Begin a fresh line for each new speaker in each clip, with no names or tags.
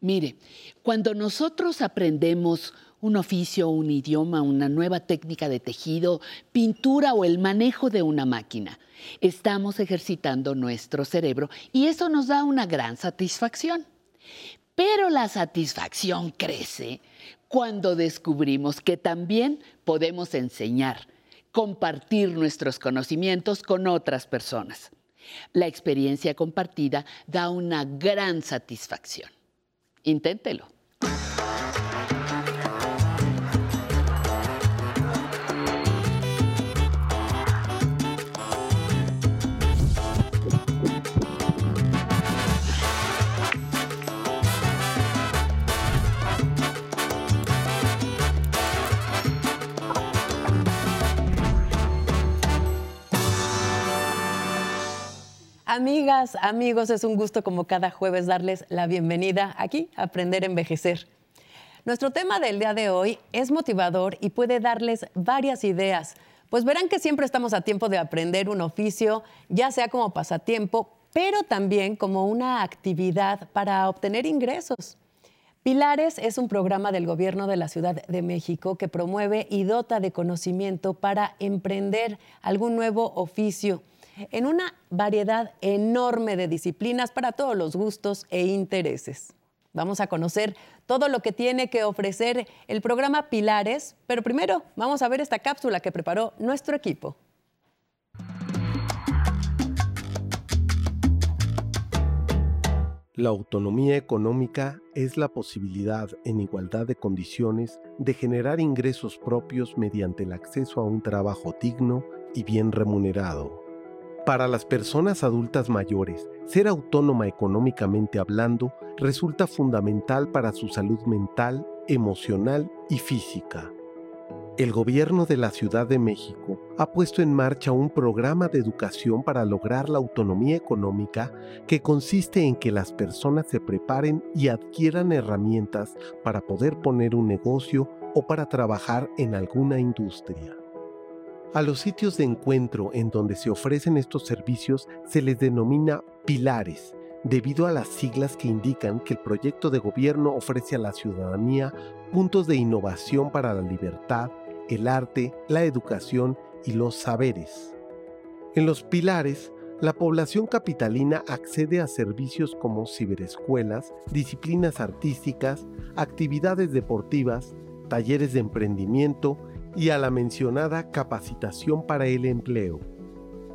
Mire, cuando nosotros aprendemos un oficio, un idioma, una nueva técnica de tejido, pintura o el manejo de una máquina, estamos ejercitando nuestro cerebro y eso nos da una gran satisfacción. Pero la satisfacción crece cuando descubrimos que también podemos enseñar, compartir nuestros conocimientos con otras personas. La experiencia compartida da una gran satisfacción. Inténtelo.
Amigas, amigos, es un gusto como cada jueves darles la bienvenida aquí a Aprender a Envejecer. Nuestro tema del día de hoy es motivador y puede darles varias ideas, pues verán que siempre estamos a tiempo de aprender un oficio, ya sea como pasatiempo, pero también como una actividad para obtener ingresos. Pilares es un programa del gobierno de la Ciudad de México que promueve y dota de conocimiento para emprender algún nuevo oficio en una variedad enorme de disciplinas para todos los gustos e intereses. Vamos a conocer todo lo que tiene que ofrecer el programa Pilares, pero primero vamos a ver esta cápsula que preparó nuestro equipo.
La autonomía económica es la posibilidad en igualdad de condiciones de generar ingresos propios mediante el acceso a un trabajo digno y bien remunerado. Para las personas adultas mayores, ser autónoma económicamente hablando resulta fundamental para su salud mental, emocional y física. El gobierno de la Ciudad de México ha puesto en marcha un programa de educación para lograr la autonomía económica que consiste en que las personas se preparen y adquieran herramientas para poder poner un negocio o para trabajar en alguna industria. A los sitios de encuentro en donde se ofrecen estos servicios se les denomina pilares, debido a las siglas que indican que el proyecto de gobierno ofrece a la ciudadanía puntos de innovación para la libertad, el arte, la educación y los saberes. En los pilares, la población capitalina accede a servicios como ciberescuelas, disciplinas artísticas, actividades deportivas, talleres de emprendimiento y a la mencionada capacitación para el empleo.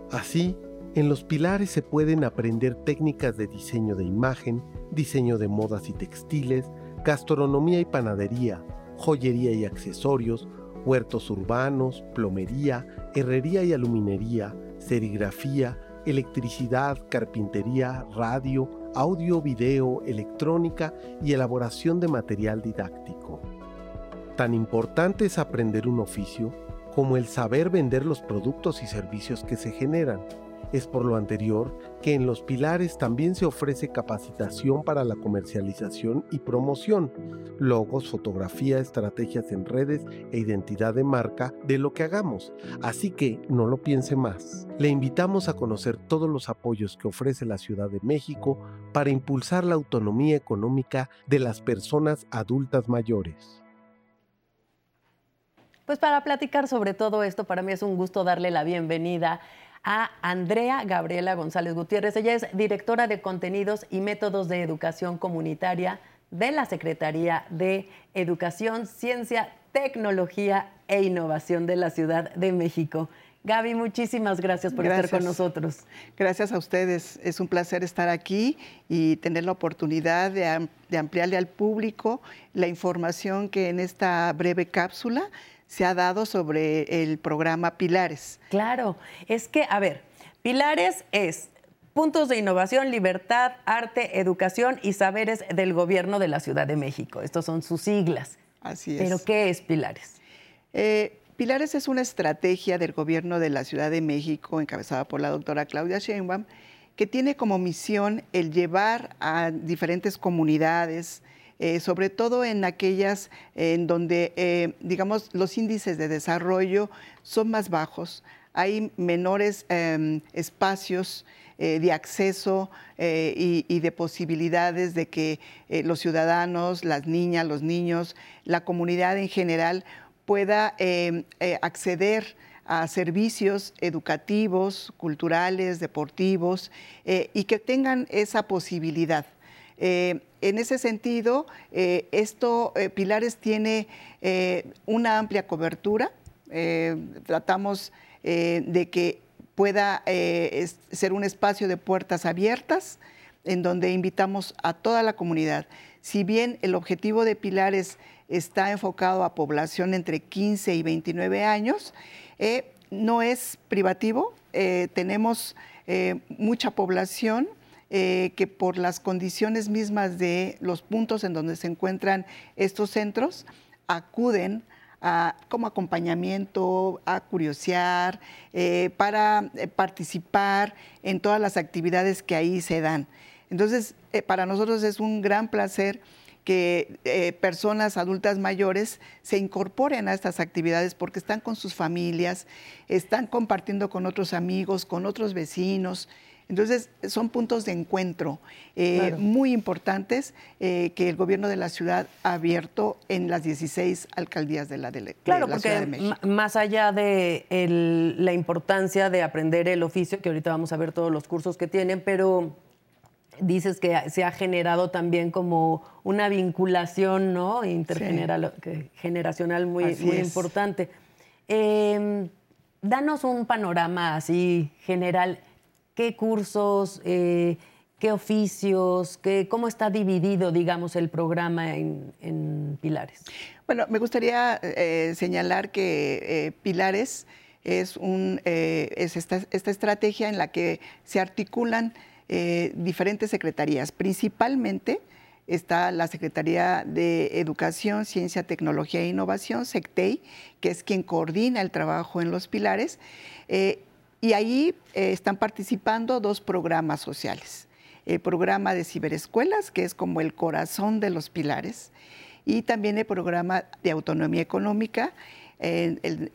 Así, en los pilares se pueden aprender técnicas de diseño de imagen, diseño de modas y textiles, gastronomía y panadería, joyería y accesorios, huertos urbanos, plomería, herrería y aluminería, serigrafía, electricidad, carpintería, radio, audio, video, electrónica y elaboración de material didáctico. Tan importante es aprender un oficio como el saber vender los productos y servicios que se generan. Es por lo anterior que en los pilares también se ofrece capacitación para la comercialización y promoción, logos, fotografía, estrategias en redes e identidad de marca de lo que hagamos. Así que no lo piense más. Le invitamos a conocer todos los apoyos que ofrece la Ciudad de México para impulsar la autonomía económica de las personas adultas mayores.
Pues para platicar sobre todo esto, para mí es un gusto darle la bienvenida a Andrea Gabriela González Gutiérrez. Ella es directora de contenidos y métodos de educación comunitaria de la Secretaría de Educación, Ciencia, Tecnología e Innovación de la Ciudad de México. Gaby, muchísimas gracias por estar con nosotros.
Gracias a ustedes. Es un placer estar aquí y tener la oportunidad de, de ampliarle al público la información que en esta breve cápsula se ha dado sobre el programa Pilares.
Claro, es que, a ver, Pilares es puntos de innovación, libertad, arte, educación y saberes del gobierno de la Ciudad de México. Estos son sus siglas.
Así es.
Pero, ¿qué es Pilares?
Eh, Pilares es una estrategia del gobierno de la Ciudad de México, encabezada por la doctora Claudia Sheinbaum, que tiene como misión el llevar a diferentes comunidades, eh, sobre todo en aquellas en donde, eh, digamos, los índices de desarrollo son más bajos, hay menores em, espacios eh, de acceso eh, y, de posibilidades de que los ciudadanos, las niñas, los niños, la comunidad en general pueda em, acceder a servicios educativos, culturales, deportivos y que tengan esa posibilidad. En ese sentido, esto, Pilares tiene una amplia cobertura. tratamos de que pueda eh, ser un espacio de puertas abiertas en donde invitamos a toda la comunidad. Si bien el objetivo de Pilares está enfocado a población entre 15 y 29 años, eh, no es privativo. Eh, tenemos mucha población que por las condiciones mismas de los puntos en donde se encuentran estos centros, acuden como acompañamiento, a curiosear, eh, para eh, participar en todas las actividades que ahí se dan. Entonces, eh, para nosotros es un gran placer que personas adultas mayores se incorporen a estas actividades porque están con sus familias, están compartiendo con otros amigos, con otros vecinos. Entonces, son puntos de encuentro eh, muy importantes eh, que el gobierno de la ciudad ha abierto en las 16 alcaldías de la, de,
claro,
Ciudad
de
México.
Más allá de la importancia de aprender el oficio, que ahorita vamos a ver todos los cursos que tienen, pero dices que se ha generado también como una vinculación ¿no? intergeneracional muy, muy importante. Em, danos un panorama así general qué cursos, eh, qué oficios, qué, cómo está dividido, digamos, el programa en, Pilares.
Bueno, me gustaría eh, señalar que eh, Pilares es, un, es esta, estrategia en la que se articulan diferentes secretarías, principalmente está la Secretaría de Educación, Ciencia, Tecnología e Innovación, SECTEI, que es quien coordina el trabajo en los pilares. Y ahí eh, están participando dos programas sociales. El programa de ciberescuelas, que es como el corazón de los pilares, y también el programa de autonomía económica. Desde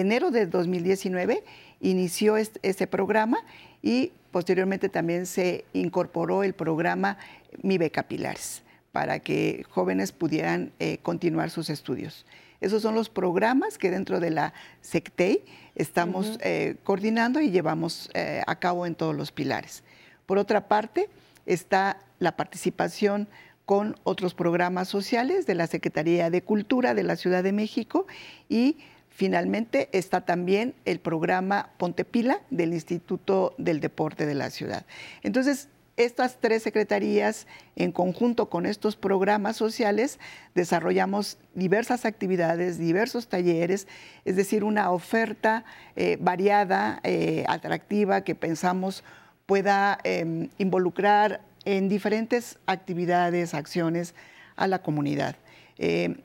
enero de 2019 inició este, programa y posteriormente también se incorporó el programa Mi Beca Pilares para que jóvenes pudieran eh, continuar sus estudios. Esos son los programas que dentro de la SECTEI estamos eh, coordinando y llevamos eh, a cabo en todos los pilares. Por otra parte, está la participación con otros programas sociales de la Secretaría de Cultura de la Ciudad de México y finalmente está también el programa Pontepila del Instituto del Deporte de la ciudad. Entonces, estas tres secretarías, en conjunto con estos programas sociales, desarrollamos diversas actividades, diversos talleres, es decir, una oferta eh, variada, eh, atractiva, que pensamos pueda em, involucrar en diferentes actividades, acciones a la comunidad. Em,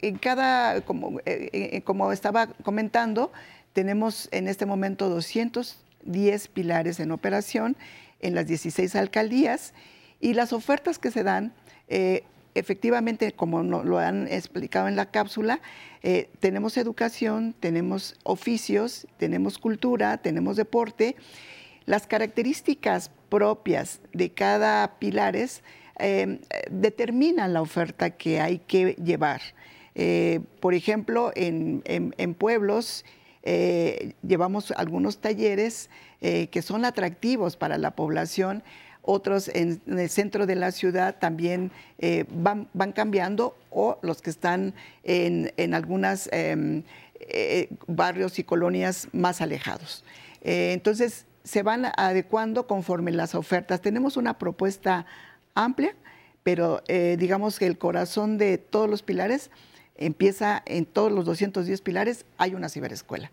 en cada, como, eh, como estaba comentando, tenemos en este momento 210 pilares en operación en las 16 alcaldías y las ofertas que se dan, eh, efectivamente, como lo han explicado en la cápsula, eh, tenemos educación, tenemos oficios, tenemos cultura, tenemos deporte. Las características propias de cada pilares eh, determinan la oferta que hay que llevar. por ejemplo, en pueblos llevamos algunos talleres eh, que son atractivos para la población. Otros en, el centro de la ciudad también eh, van, cambiando o los que están en, en algunos em, eh, barrios y colonias más alejados. entonces, se van adecuando conforme las ofertas. Tenemos una propuesta amplia, pero digamos que el corazón de todos los pilares empieza en todos los 210 pilares, hay una ciberescuela.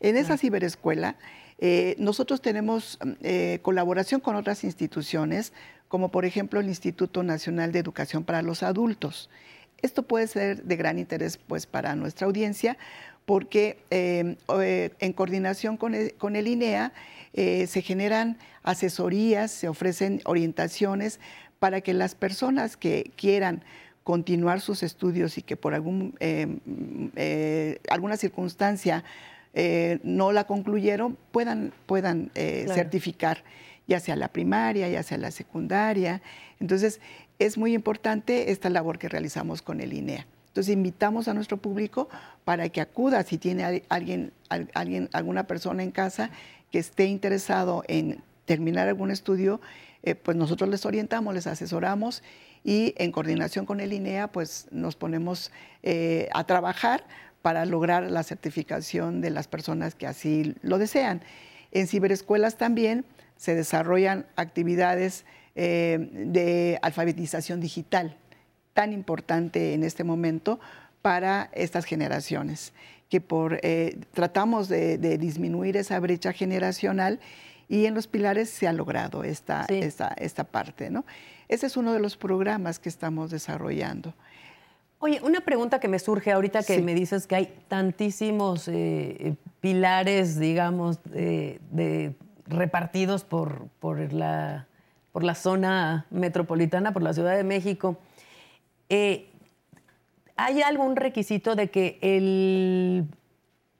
En esa ciberescuela eh, nosotros tenemos eh, colaboración con otras instituciones, como por ejemplo el Instituto Nacional de Educación para los Adultos. Esto puede ser de gran interés pues, para nuestra audiencia porque eh, en coordinación con el, INEA se generan asesorías, se ofrecen orientaciones para que las personas que quieran continuar sus estudios y que por algún, alguna circunstancia no la concluyeron puedan, puedan certificar, ya sea la primaria, ya sea la secundaria. Entonces, es muy importante esta labor que realizamos con el INEA. Entonces invitamos a nuestro público para que acuda si tiene alguien, alguien, alguna persona en casa que esté interesado en terminar algún estudio, eh, pues nosotros les orientamos, les asesoramos y en coordinación con el INEA, pues nos ponemos eh, a trabajar para lograr la certificación de las personas que así lo desean. En ciberescuelas también se desarrollan actividades eh, de alfabetización digital tan importante en este momento para estas generaciones, que por, eh, tratamos de, disminuir esa brecha generacional y en los pilares se ha logrado esta, esta, parte. ¿no? Ese es uno de los programas que estamos desarrollando.
Oye, una pregunta que me surge ahorita que me dices que hay tantísimos eh, pilares, digamos, de, repartidos por, por, la, por la zona metropolitana, por la Ciudad de México. Eh, ¿Hay algún requisito de que el,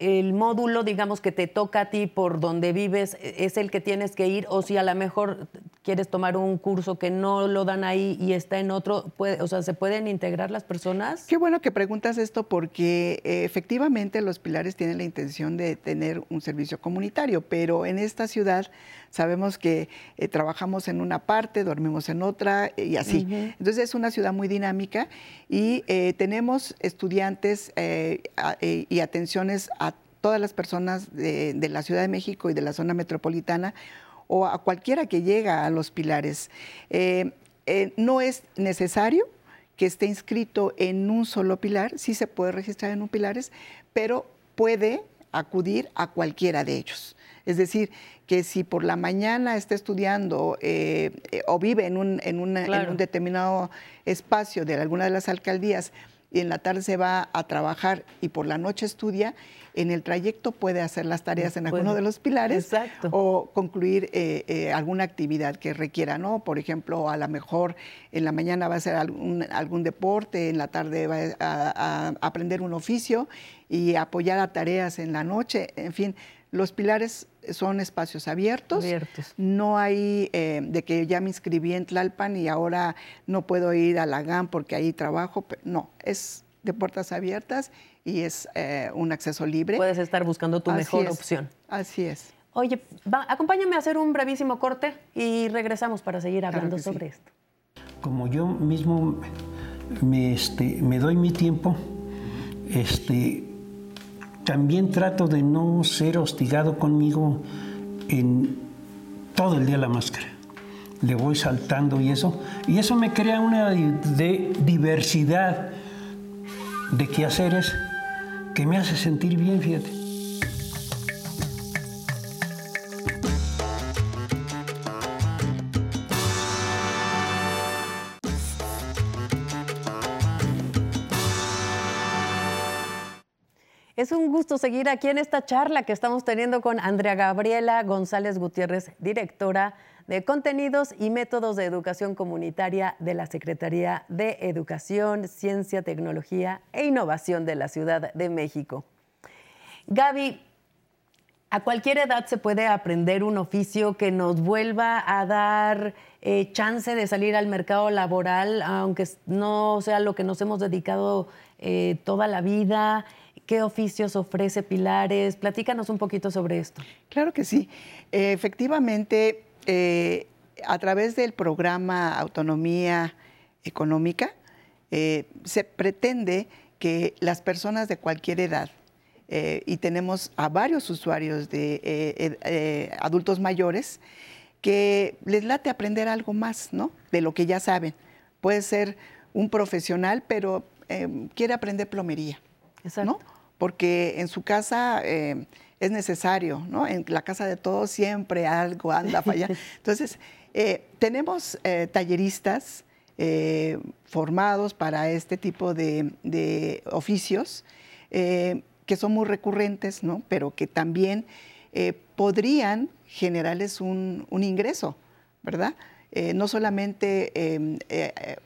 el, módulo, digamos, que te toca a ti por donde vives, es el que tienes que ir? O si a lo mejor quieres tomar un curso que no lo dan ahí y está en otro, o sea, ¿se pueden integrar las personas?
Qué bueno que preguntas esto porque eh, efectivamente los pilares tienen la intención de tener un servicio comunitario, pero en esta ciudad sabemos que eh, trabajamos en una parte, dormimos en otra eh, y así. Entonces es una ciudad muy dinámica y tenemos estudiantes y atenciones a todas las personas de, de la Ciudad de México y de la zona metropolitana o a cualquiera que llega a los pilares. Eh, eh, no es necesario que esté inscrito en un solo pilar, sí se puede registrar en un pilares, pero puede acudir a cualquiera de ellos. Es decir, que si por la mañana está estudiando eh, o vive en un, en, en un determinado espacio de alguna de las alcaldías y en la tarde se va a trabajar y por la noche estudia, en el trayecto puede hacer las tareas en alguno de los pilares o concluir eh, eh, alguna actividad que requiera, ¿no? Por ejemplo, a lo mejor en la mañana va a hacer algún, algún deporte, en la tarde va a, aprender un oficio y apoyar a tareas en la noche, en fin. Los pilares son espacios abiertos. No hay eh, de que ya me inscribí en Tlalpan y ahora no puedo ir a la GAM porque ahí trabajo. No, es de puertas abiertas y es eh, un acceso libre.
Puedes estar buscando tu mejor opción.
Así es.
Oye, acompáñame a hacer un brevísimo corte y regresamos para seguir hablando sobre esto.
Como yo mismo me, este, me doy mi tiempo, este, también trato de no ser hostigado conmigo en todo el día la máscara. Le voy saltando y eso. Y eso me crea una de diversidad de quehaceres que me hace sentir bien, fíjate.
Es un gusto seguir aquí en esta charla que estamos teniendo con Andrea Gabriela González Gutiérrez, directora de contenidos y métodos de educación comunitaria de la Secretaría de Educación, Ciencia, Tecnología e Innovación de la Ciudad de México. Gaby, a cualquier edad se puede aprender un oficio que nos vuelva a dar eh, chance de salir al mercado laboral, aunque no sea lo que nos hemos dedicado eh, toda la vida. ¿Qué oficios ofrece Pilares? Platícanos un poquito sobre esto.
Claro que sí. efectivamente, eh, a través del programa Autonomía Económica, eh, se pretende que las personas de cualquier edad, eh, y tenemos a varios usuarios de adultos mayores, que les late aprender algo más, ¿no? De lo que ya saben. Puede ser un profesional, pero quiere aprender plomería, ¿no? Porque en su casa es necesario, ¿no? En la casa de todos siempre algo anda fallando. Entonces, eh, tenemos eh, talleristas eh, formados para este tipo de, oficios que son muy recurrentes, ¿no? Pero que también podrían generarles un, ingreso, ¿verdad? No solamente em,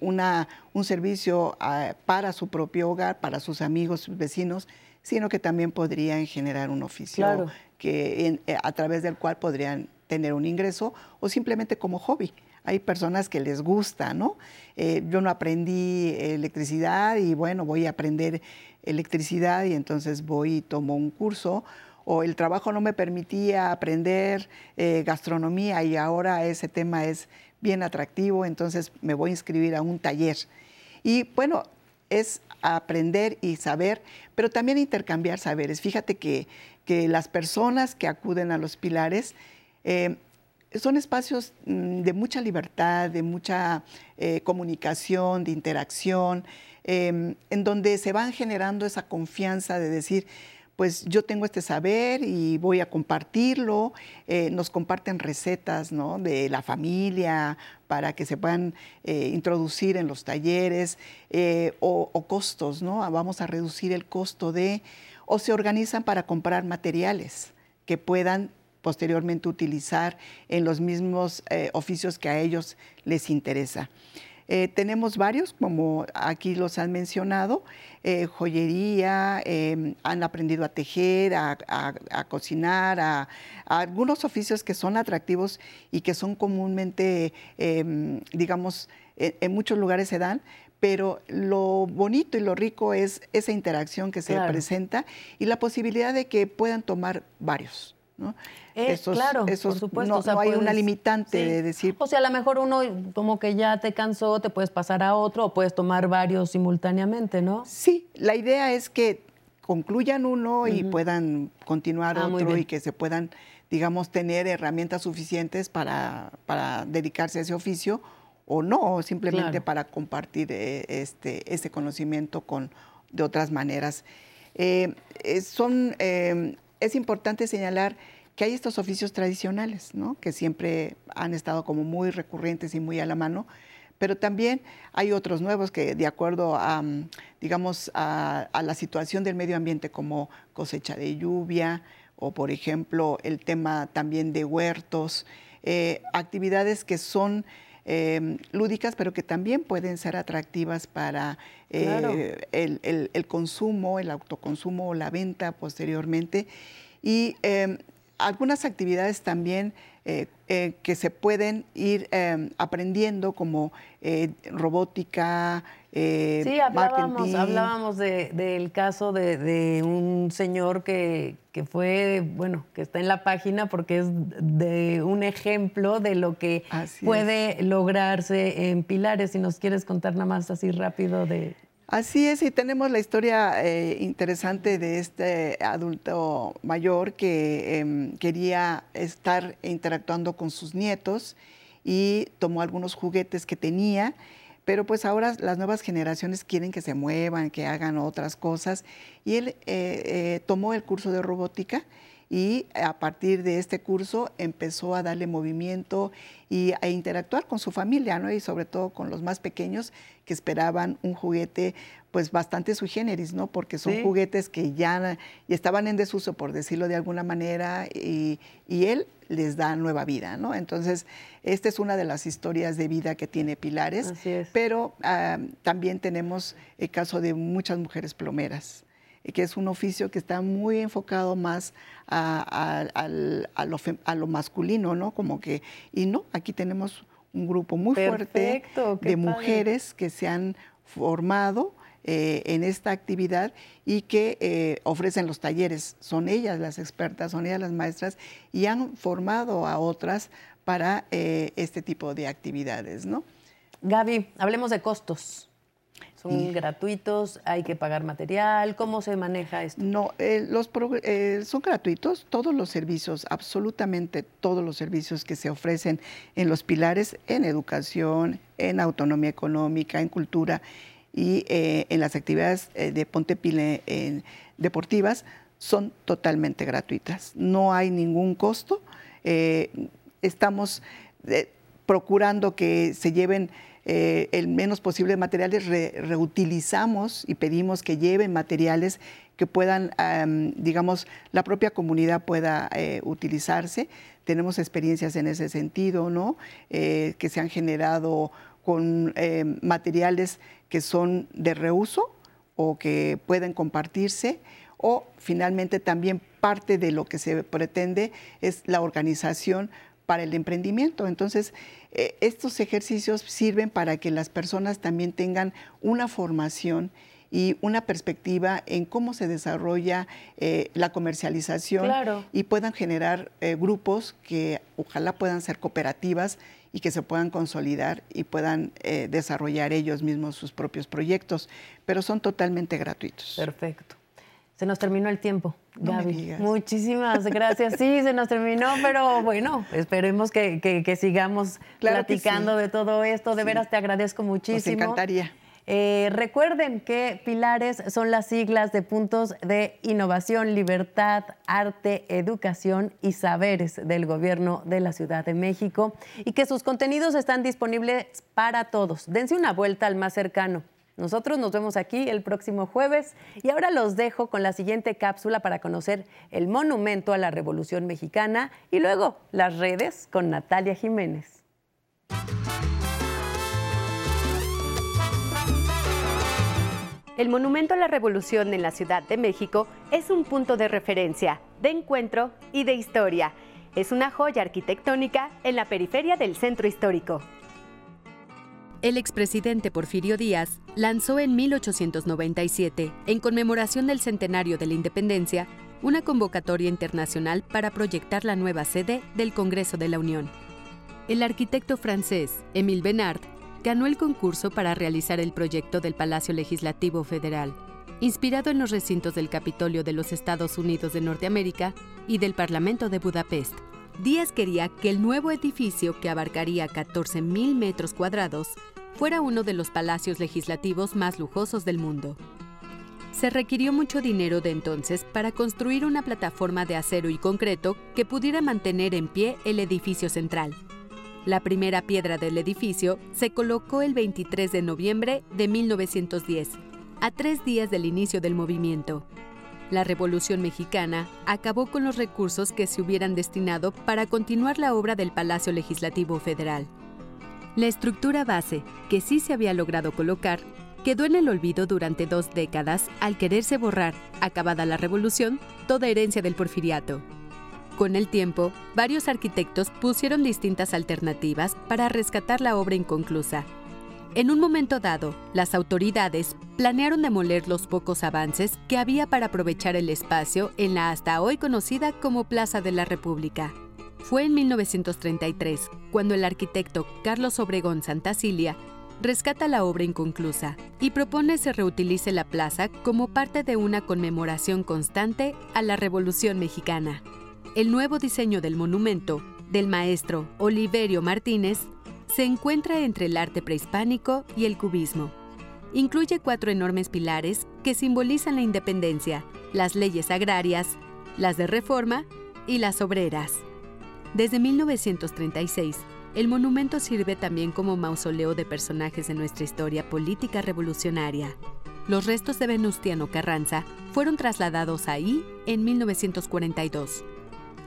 una, un servicio ah, para su propio hogar, para sus amigos, sus vecinos, sino que también podrían generar un oficio que, eh, a través del cual podrían tener un ingreso o simplemente como hobby. Hay personas que les gusta, ¿no? Eh, yo no aprendí electricidad y bueno, voy a aprender electricidad y entonces voy y tomo un curso o el trabajo no me permitía aprender eh, gastronomía y ahora ese tema es bien atractivo, entonces me voy a inscribir a un taller. Y bueno, es aprender y saber, pero también intercambiar saberes. Fíjate que, que las personas que acuden a los pilares eh, son espacios mm, de mucha libertad, de mucha eh, comunicación, de interacción, em, en donde se van generando esa confianza de decir, pues yo tengo este saber y voy a compartirlo. Eh, nos comparten recetas ¿no? de la familia para que se puedan eh, introducir en los talleres eh, o, costos, ¿no? Vamos a reducir el costo de, o se organizan para comprar materiales que puedan posteriormente utilizar en los mismos oficios que a ellos les interesa. Eh, tenemos varios, como aquí los han mencionado, eh, joyería, em, han aprendido a tejer, a, cocinar, a, algunos oficios que son atractivos y que son comúnmente, em, digamos, en, muchos lugares se dan, pero lo bonito y lo rico es esa interacción que se presenta y la posibilidad de que puedan tomar varios. ¿No?
claro, por supuesto.
No, hay una limitante de decir.
O sea, a lo mejor uno como que ya te cansó, te puedes pasar a otro o puedes tomar varios simultáneamente, ¿no?
Sí, la idea es que concluyan uno y puedan continuar ah, otro y que se puedan, digamos, tener herramientas suficientes para, para dedicarse a ese oficio o no, simplemente para compartir eh, este, este conocimiento con, de otras maneras. Eh, son, eh, es importante señalar que hay estos oficios tradicionales, ¿no? que siempre han estado como muy recurrentes y muy a la mano, pero también hay otros nuevos que de acuerdo a, mm, digamos, a, la situación del medio ambiente como cosecha de lluvia o, por ejemplo, el tema también de huertos, eh, actividades que son em, lúdicas, pero que también pueden ser atractivas para eh, el, el, consumo, el autoconsumo o la venta posteriormente. Y em, algunas actividades también eh, eh, que se pueden ir em, aprendiendo como eh, robótica,
sí, hablábamos, hablábamos del caso de, un señor que, fue, bueno, que está en la página porque es de un ejemplo de lo que puede lograrse en Pilares. Si nos quieres contar nada más así rápido de...
Así es, y tenemos la historia eh, interesante de este adulto mayor que em, quería estar interactuando con sus nietos y tomó algunos juguetes que tenía, pero pues ahora las nuevas generaciones quieren que se muevan, que hagan otras cosas, y él eh, eh, tomó el curso de robótica y a partir de este curso empezó a darle movimiento y a interactuar con su familia, ¿no? Y sobre todo con los más pequeños que esperaban un juguete pues bastante sui generis, ¿no? Porque son juguetes que ya, estaban en desuso, por decirlo de alguna manera, y, él les da nueva vida, ¿no? Entonces, esta es una de las historias de vida que tiene Pilares, pero ah, también tenemos el caso de muchas mujeres plomeras que es un oficio que está muy enfocado más a, lo, masculino, ¿no? Como que, y no, aquí tenemos un grupo muy fuerte de mujeres que se han formado eh, en esta actividad y que eh, ofrecen los talleres. Son ellas las expertas, son ellas las maestras y han formado a otras para eh, este tipo de actividades, ¿no?
Gaby, hablemos de costos. ¿Son gratuitos? ¿Hay que pagar material? ¿Cómo se maneja esto?
No, eh, los eh, son gratuitos todos los servicios, absolutamente todos los servicios que se ofrecen en los pilares, en educación, en autonomía económica, en cultura y eh, en las actividades de Ponte Pile deportivas, son totalmente gratuitas. No hay ningún costo. estamos procurando que se lleven eh, el menos posible materiales, reutilizamos y pedimos que lleven materiales que puedan, digamos, la propia comunidad pueda eh, utilizarse. Tenemos experiencias en ese sentido, ¿no? Eh, que se han generado con materiales que son de reuso o que pueden compartirse o finalmente también parte de lo que se pretende es la organización para el emprendimiento. Entonces, eh, estos ejercicios sirven para que las personas también tengan una formación y una perspectiva en cómo se desarrolla eh, la comercialización y puedan generar eh, grupos que ojalá puedan ser cooperativas y que se puedan consolidar y puedan desarrollar ellos mismos sus propios proyectos, pero son totalmente gratuitos.
Perfecto. Se nos terminó el tiempo, Gaby. Muchísimas gracias. Sí, se nos terminó, pero bueno, esperemos que, sigamos platicando de todo esto. De veras te agradezco muchísimo.
Nos encantaría.
Eh, recuerden que pilares son las siglas de puntos de innovación, libertad, arte, educación y saberes del gobierno de la Ciudad de México y que sus contenidos están disponibles para todos. Dense una vuelta al más cercano. Nosotros nos vemos aquí el próximo jueves y ahora los dejo con la siguiente cápsula para conocer el monumento a la Revolución Mexicana y luego las redes con Natalia Jiménez.
El Monumento a la Revolución en la Ciudad de México es un punto de referencia, de encuentro y de historia. Es una joya arquitectónica en la periferia del centro histórico el expresidente Porfirio Díaz lanzó en 1897, en conmemoración del centenario de la independencia, una convocatoria internacional para proyectar la nueva sede del Congreso de la Unión. El arquitecto francés Émile Benard ganó el concurso para realizar el proyecto del Palacio Legislativo Federal, inspirado en los recintos del Capitolio de los Estados Unidos de Norteamérica y del Parlamento de Budapest. Díaz quería que el nuevo edificio, que abarcaría 14.000 metros cuadrados, fuera uno de los palacios legislativos más lujosos del mundo. Se requirió mucho dinero de entonces para construir una plataforma de acero y concreto que pudiera mantener en pie el edificio central. La primera piedra del edificio se colocó el 23 de noviembre de 1910, a tres días del inicio del movimiento. La Revolución Mexicana acabó con los recursos que se hubieran destinado para continuar la obra del Palacio Legislativo Federal. La estructura base, que sí se había logrado colocar, quedó en el olvido durante dos décadas al quererse borrar, acabada la revolución, toda herencia del porfiriato. Con el tiempo, varios arquitectos pusieron distintas alternativas para rescatar la obra inconclusa. En un momento dado, las autoridades planearon demoler los pocos avances que había para aprovechar el espacio en la hasta hoy conocida como Plaza de la República. Fue en 1933 cuando el arquitecto Carlos Obregón Santacilia rescata la obra inconclusa y propone se reutilice la plaza como parte de una conmemoración constante a la Revolución Mexicana. El nuevo diseño del monumento, del maestro Oliverio Martínez, se encuentra entre el arte prehispánico y el cubismo. Incluye cuatro enormes pilares que simbolizan la independencia, las leyes agrarias, las de reforma y las obreras. Desde 1936, el monumento sirve también como mausoleo de personajes de nuestra historia política revolucionaria. Los restos de Venustiano Carranza fueron trasladados ahí en 1942,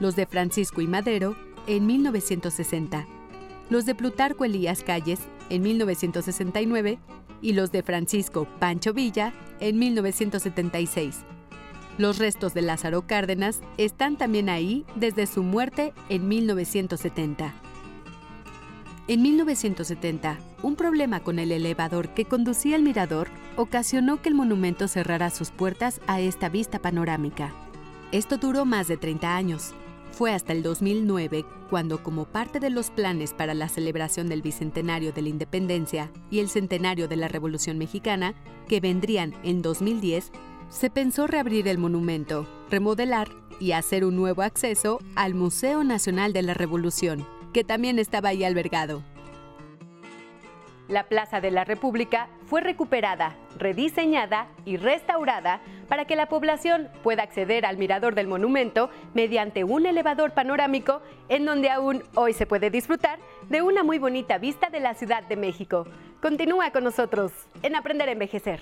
los de Francisco y Madero en 1960, los de Plutarco Elías Calles en 1969 y los de Francisco Pancho Villa en 1976. Los restos de Lázaro Cárdenas están también ahí desde su muerte en 1970. En 1970, un problema con el elevador que conducía al mirador ocasionó que el monumento cerrara sus puertas a esta vista panorámica. Esto duró más de 30 años. Fue hasta el 2009 cuando, como parte de los planes para la celebración del Bicentenario de la Independencia y el Centenario de la Revolución Mexicana, que vendrían en 2010, se pensó reabrir el monumento, remodelar y hacer un nuevo acceso al Museo Nacional de la Revolución, que también estaba ahí albergado. La Plaza de la República fue recuperada, rediseñada y restaurada para que la población pueda acceder al mirador del monumento mediante un elevador panorámico en donde aún hoy se puede disfrutar de una muy bonita vista de la Ciudad de México. Continúa con nosotros en Aprender a Envejecer.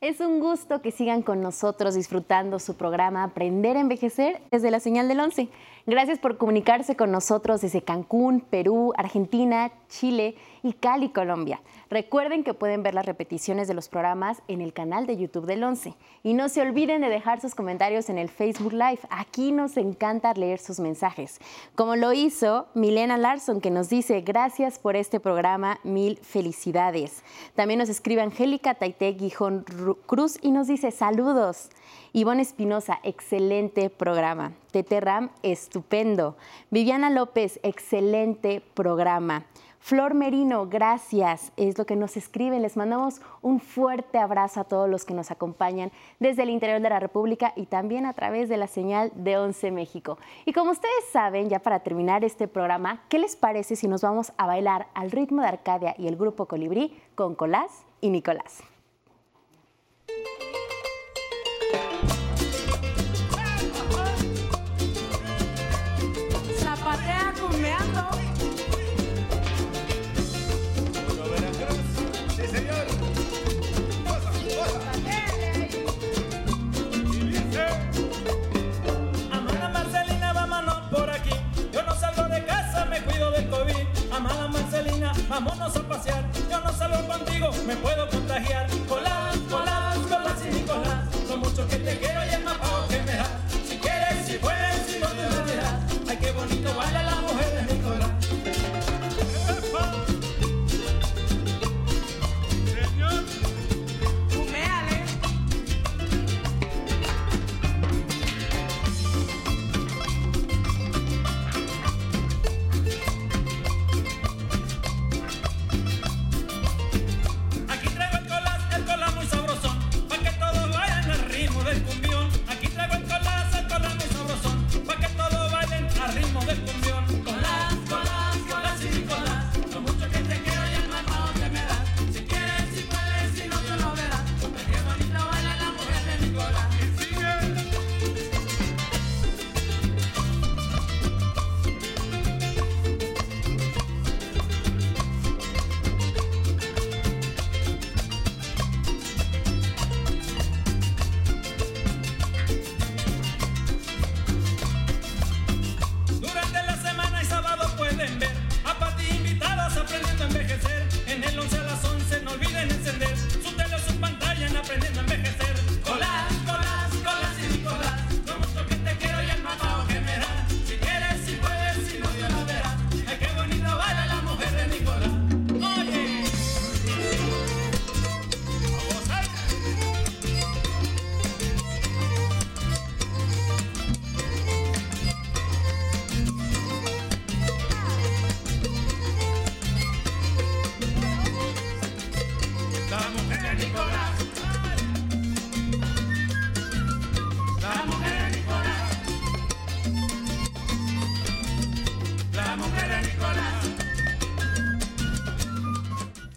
Es un gusto que sigan con nosotros disfrutando su programa Aprender a Envejecer desde la señal del 11. Gracias por comunicarse con nosotros desde Cancún, Perú, Argentina, Chile y Cali, Colombia. Recuerden que pueden ver las repeticiones de los programas en el canal de YouTube del 11. Y no se olviden de dejar sus comentarios en el Facebook Live. Aquí nos encanta leer sus mensajes. Como lo hizo Milena Larson, que nos dice, gracias por este programa, mil felicidades. También nos escribe Angélica Taite Guijón Cruz y nos dice, saludos. Ivonne Espinosa, excelente programa. Tete Ram, estupendo. Viviana López, excelente programa. Flor Merino, gracias. Es lo que nos escriben. Les mandamos un fuerte abrazo a todos los que nos acompañan desde el interior de la República y también a través de la señal de Once México. Y como ustedes saben, ya para terminar este programa, ¿qué les parece si nos vamos a bailar al ritmo de Arcadia y el grupo Colibrí con Colás y Nicolás?
Amada Marcelina, vámonos a pasear. Yo no salgo contigo, me puedo contagiar. Colás, colás, colás y Nicolás. Son muchos que te quiero y